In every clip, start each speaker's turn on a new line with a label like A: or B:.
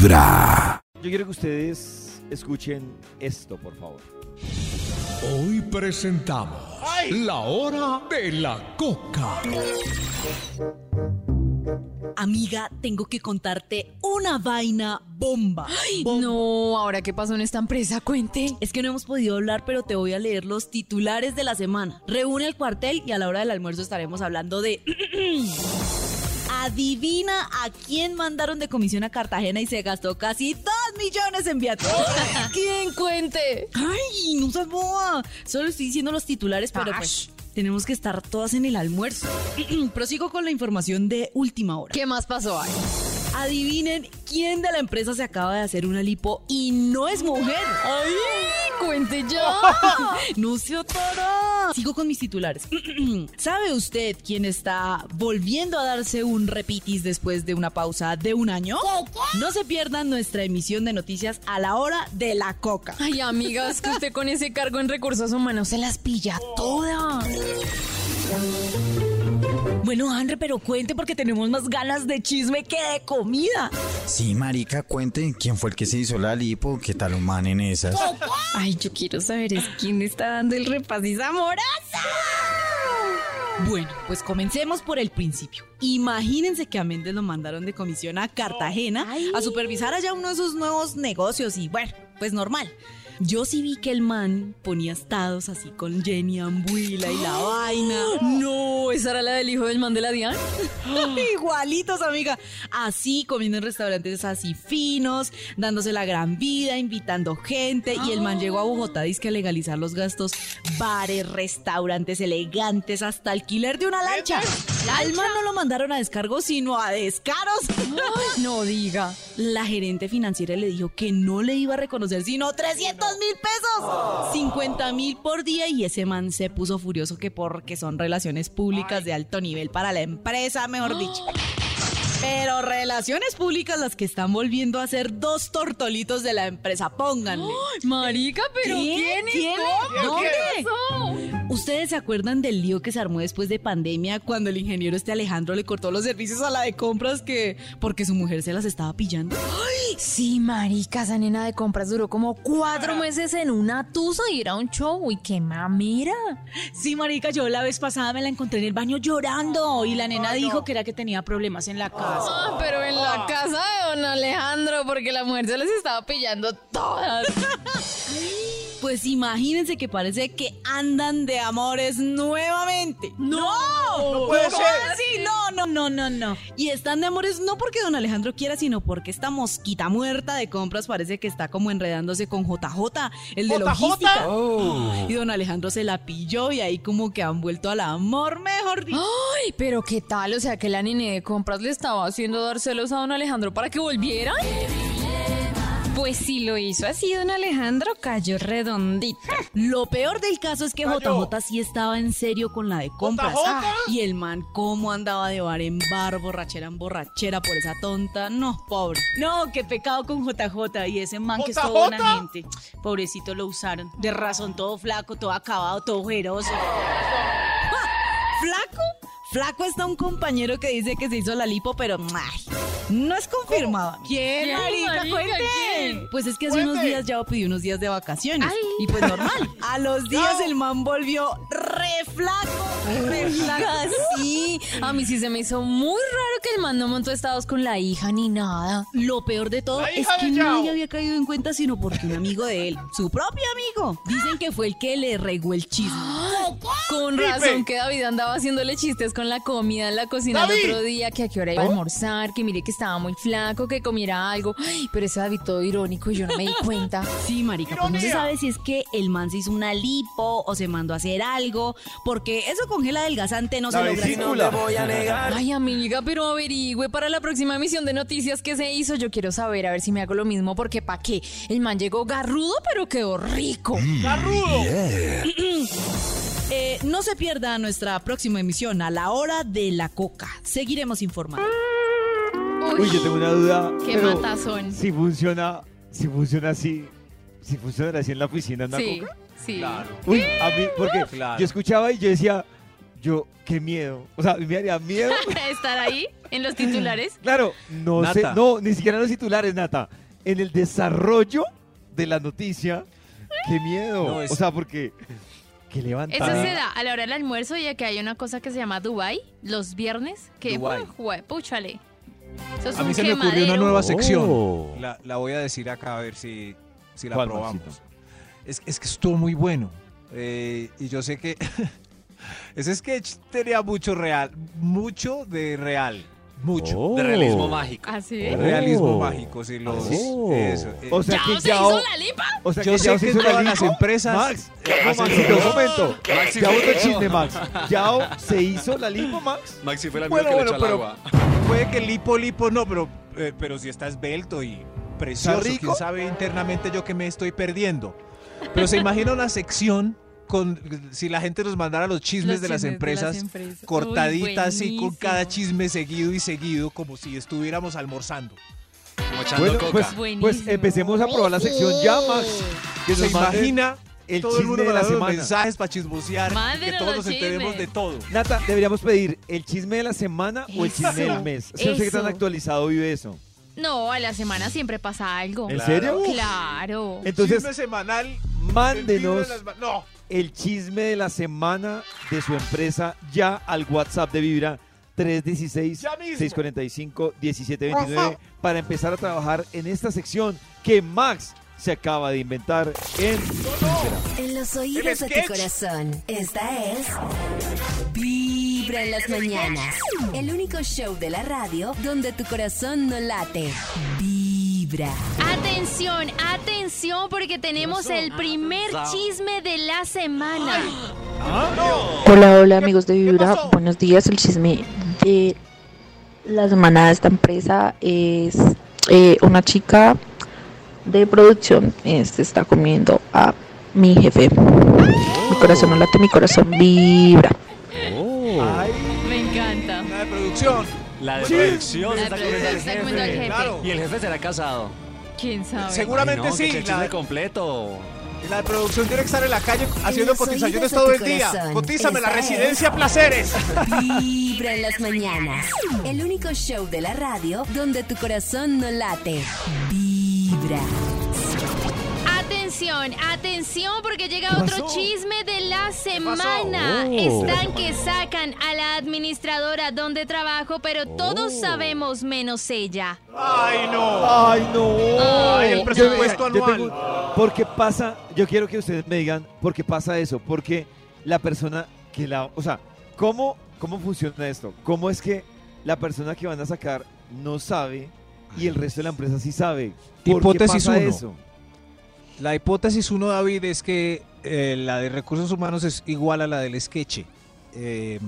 A: Vibra.
B: Yo quiero que ustedes escuchen esto, por favor.
C: Hoy presentamos la hora de la coca.
D: Amiga, tengo que contarte una vaina bomba.
E: No, ahora qué pasó en esta empresa, cuente.
D: Es que no hemos podido hablar, pero te voy a leer los titulares de la semana. Reúne el cuartel y a la hora del almuerzo estaremos hablando de... Adivina a quién mandaron de comisión a Cartagena y se gastó casi 2 millones en viáticos.
E: ¿Quién cuente?
D: ¡Ay, no seas boba! Solo estoy diciendo los titulares, pero pues tenemos que estar todas en el almuerzo. Prosigo con la información de última hora.
E: ¿Qué más pasó ahí?
D: Adivinen quién de la empresa se acaba de hacer una lipo y no es mujer.
E: ¡Ay! ¡Cuente ya!
D: no se atora. Sigo con mis titulares. ¿Sabe usted quién está volviendo a darse un repitis después de una pausa de un año? No se pierdan nuestra emisión de noticias a la hora de la coca.
E: Ay, amigas, que usted con ese cargo en recursos humanos se las pilla todas.
D: Bueno, Andre, pero cuente porque tenemos más ganas de chisme que de comida.
F: Sí, marica, cuente quién fue el que se hizo la lipo, qué tal un man en esas.
E: Ay, yo quiero saber es quién está dando el repasis amoroso.
D: Bueno, pues comencemos por el principio. Imagínense que a Méndez lo mandaron de comisión a Cartagena a supervisar allá uno de sus nuevos negocios y bueno, pues normal. Yo sí vi que el man ponía estados así con Jenny Ambuila y la vaina.
E: No, ¿esa era la del hijo del man de la Diana?
D: Igualitos, amiga. Así, comiendo en restaurantes así finos, dándose la gran vida, invitando gente. Y el man llegó a Bogotá, dice que a legalizar los gastos. Bares, restaurantes elegantes, hasta alquiler de una lancha. Al man no lo mandaron a descargo, sino a descaros.
E: no diga.
D: La gerente financiera le dijo que no le iba a reconocer sino 300 mil pesos. 50 mil por día y ese man se puso furioso que porque son relaciones públicas de alto nivel para la empresa, mejor dicho. Pero relaciones públicas las que están volviendo a ser dos tortolitos de la empresa, pónganle.
E: marica, pero ¿quién,
D: ¿Quién? ¿Dónde? ¿Ustedes se acuerdan del lío que se armó después de pandemia cuando el ingeniero este Alejandro le cortó los servicios a la de compras que porque su mujer se las estaba pillando?
E: ¡Ay! Sí, marica, esa nena de compras duró como cuatro meses en una tusa y era un show. ¡Y qué mamera!
D: Sí, marica, yo la vez pasada me la encontré en el baño llorando y la nena dijo que era que tenía problemas en la casa.
E: Ah, pero en la casa de don Alejandro, porque la mujer se les estaba pillando todas.
D: Pues imagínense que parece que andan de amores nuevamente.
E: ¡No!
B: ¡No puede ser!
D: Sí, no, no, no, no, no. Y están de amores no porque don Alejandro quiera, sino porque esta mosquita muerta de compras parece que está como enredándose con JJ, el de
B: ¿JJ?
D: logística. Y don Alejandro se la pilló y ahí como que han vuelto al amor, mejor dicho.
E: Ay, pero qué tal, o sea que la nene de compras le estaba haciendo dar celos a don Alejandro para que volviera. Pues si lo hizo así, don Alejandro cayó redondito.
D: Lo peor del caso es que
B: Cayó.
D: JJ sí estaba en serio con la de compras.
B: ¿JJ?
D: Y el man, cómo andaba de bar en bar, borrachera en borrachera por esa tonta. No, pobre. No, qué pecado con JJ. Y ese man que es todo
B: ¿JJ?
D: buena gente. Pobrecito lo usaron. De razón, todo flaco, todo acabado, todo ojeroso. ¿Flaco? Está un compañero que dice que se hizo la lipo, pero ay, no es confirmado. ¿Quién,
E: ¿Quién,
D: marica?
E: marica?
D: Cuente.
E: ¿Quién?
D: Pues es que hace unos días ya pidió unos días de vacaciones.
E: Ay.
D: Y pues normal. A los días
B: No.
D: el man volvió re flaco.
E: Sí, a mí sí se me hizo muy raro que el man no montó estados con la hija ni nada.
D: Lo peor de todo
B: La
D: es que nadie había caído en cuenta sino porque un amigo de él, su propio amigo, dicen que fue el que le regó el chisme.
E: Con razón que David andaba haciéndole chistes con la comida en la cocina el otro día, que a qué hora iba a almorzar, que mire que estaba muy flaco, que comiera algo. Ay, pero ese David todo irónico y yo no me di cuenta.
D: Sí, marica, pues no se sabe si es que el man se hizo una lipo o se mandó a hacer algo, porque eso con gel adelgazante no
B: La
D: se logra.
B: vesícula.
E: Ay, amiga, pero averigüe para la próxima emisión de noticias que se hizo. Yo quiero saber a ver si me hago lo mismo, porque ¿pa' qué? El man llegó garrudo, pero quedó rico.
B: ¡Garrudo!
D: Eh, no se pierda nuestra próxima emisión a la hora de la coca. Seguiremos informando.
B: Uy, yo tengo una duda.
E: Qué
B: pero
E: matazón.
B: Si funciona, si funciona así, si funciona así en la oficina, en la
E: Sí,
B: coca.
E: sí.
B: Uy, a mí, porque yo escuchaba y yo decía, yo, qué miedo. O sea, me haría miedo.
E: Estar ahí en los titulares.
B: Claro, no sé, no, ni siquiera en los titulares, Nata. En el desarrollo de la noticia, qué miedo.
A: No, es-
B: O sea, porque que levantar.
E: Eso se da a la hora del almuerzo y que hay una cosa que se llama Dubai los viernes, que
B: Dubái.
E: ¡uh, jue- púchale. Eso es
A: A mí
E: un
A: se me ocurrió una nueva sección.
B: Oh.
A: La, la voy a decir acá a ver si, si la
B: ¿Cuál,
A: probamos. Es, es que estuvo muy bueno. Eh, y yo sé que ese sketch tenía mucho real, mucho de real, mucho.
B: Oh.
G: De realismo mágico.
E: ¿Así?
B: Oh.
A: Realismo mágico, sí, los,
B: Oh.
A: eso, eh.
B: O sea
E: ¿Ya
B: que
E: se
B: ya.
E: hizo la lipa?
B: O sea
A: Yo
B: que
A: sé que
B: hizo la
A: todas las empresas
B: Max,
A: hacen
B: no, Maxito, un momento.
G: Maxi
B: Ya
G: fue-
B: otro chisme, Max. ¿Ya se hizo la lipo, Max?
G: Maxi fue amigo
A: Bueno,
G: que
A: bueno,
G: le echó al agua.
A: puede que lipo, lipo no, pero, eh, pero si está esbelto y precioso, quién sabe internamente yo que me estoy perdiendo. Pero se imagina una sección con si la gente nos mandara los chismes,
E: Los
A: de, las
E: chismes de
A: empresas,
E: las empresas.
A: cortaditas
E: Uy,
A: así con cada chisme seguido y seguido como si estuviéramos almorzando.
G: Como echando
B: Bueno,
G: coca.
B: pues, pues empecemos a probar la sección ya, Max. Que
A: Se imagina
B: el
A: todo el
B: chisme
A: mundo
B: de la semana.
A: mensajes para chismosear, que todos nos enteremos
E: chismes.
A: de todo.
B: Nata, deberíamos pedir el chisme de la semana o el chisme
E: Eso,
B: del mes. Yo no sé qué tan
E: eso.
B: actualizado vive eso.
E: No, a la semana siempre pasa algo.
B: ¿En serio?
E: Claro.
B: Entonces,
A: chisme semanal. el
B: mándenos
A: las ma- No.
B: el chisme de la semana de su empresa ya al WhatsApp de Vibra 316
A: Ya mismo.
B: 645 1729 para empezar a trabajar en esta sección que Max se acaba de inventar en
H: En los oídos de
A: sketch.
H: tu corazón, esta es Vibra en las mañanas. El único show de la radio donde tu corazón no late. Vibra.
E: Atención, atención, porque tenemos el primer chisme de la semana.
I: Hola, hola amigos de Vibra, buenos días. El chisme de la semana de esta empresa es eh, una chica de producción eh, se está comiendo a mi jefe. Mi corazón no late, mi corazón vibra.
A: Producción.
G: La de producción
E: La de está al
G: jefe.
E: jefe.
A: Claro.
G: Y el jefe será casado.
E: ¿Quién sabe?
A: Seguramente
G: Ay, no, que
A: sí.
G: el
A: La,
G: chisme completo.
A: la de producción tiene que estar en la calle haciendo cotizaciones
H: de
A: todo el día. Cotízame la
H: es-
A: residencia Placeres.
H: Vibra en las mañanas. El único show de la radio donde tu corazón no late. Vibra.
E: Atención, atención, porque llega
B: ¿Qué
E: otro
B: pasó?
E: chisme de la semana.
B: Oh.
E: Están que sacan a la administradora donde trabajo, pero todos
B: Oh.
E: sabemos menos ella.
A: Ay, no.
B: Ay, no.
A: Ay, el presupuesto
B: Yo- yo
A: anual.
B: tengo- porque pasa, yo quiero que ustedes me digan por qué pasa eso. Porque la persona que la. O sea, ¿cómo, cómo funciona esto? ¿Cómo es que la persona que van a sacar no sabe y el resto de la empresa sí sabe? ¿Por
A: Hipótesis
B: qué pasa
A: uno.
B: eso?
A: La hipótesis uno, David, es que eh, la de recursos humanos es igual a la del sketch. Eh, eh,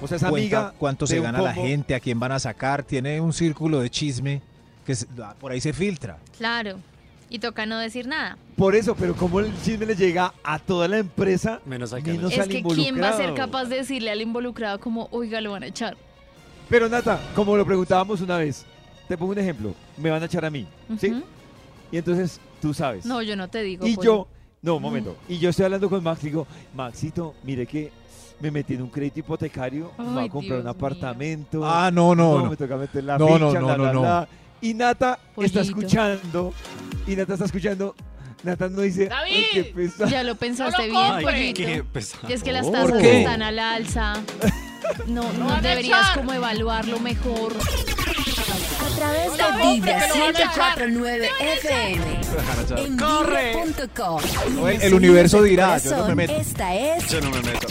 B: O sea, es
A: cuenta
B: amiga
A: cuánto se gana la gente, a quién van a sacar. Tiene un círculo de chisme que ah, por ahí se filtra.
E: Claro. Y toca no decir nada.
B: Por eso, pero ¿cómo el chisme le llega a toda la empresa?
G: Menos al
B: menos
E: es
B: al
E: que quién va a ser capaz de decirle al involucrado como, oiga, lo van a echar.
B: Pero Nata, como lo preguntábamos una vez, te pongo un ejemplo. Me van a echar a mí, ¿sí? Y entonces tú sabes.
E: No, yo no te digo.
B: Y
E: pollo.
B: yo, no, un momento. Y yo estoy hablando con Max, digo, Maxito, mire que me metí en un crédito hipotecario, me voy
E: Ay,
B: a comprar
E: Dios
B: un apartamento.
A: Ah, no, no, no.
B: me toca meter la
A: No, no,
B: ficha,
A: no, no,
B: bla,
A: no.
B: Y Nata está escuchando, y Nata está escuchando, Nata no dice, ay, qué pesado.
E: Ya lo pensaste bien,
G: Ay,
E: pollito.
G: qué pesado.
E: Y es que las
B: ¿Por
E: tasas
A: qué?
E: están al alza. No, no deberías como evaluarlo mejor.
H: A través de Vibra 104.9 FM. En
A: No, el- el universo dirá, yo no me
H: corazón,
A: meto.
H: Esta es
G: Yo no me meto.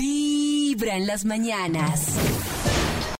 H: Vibra en las mañanas.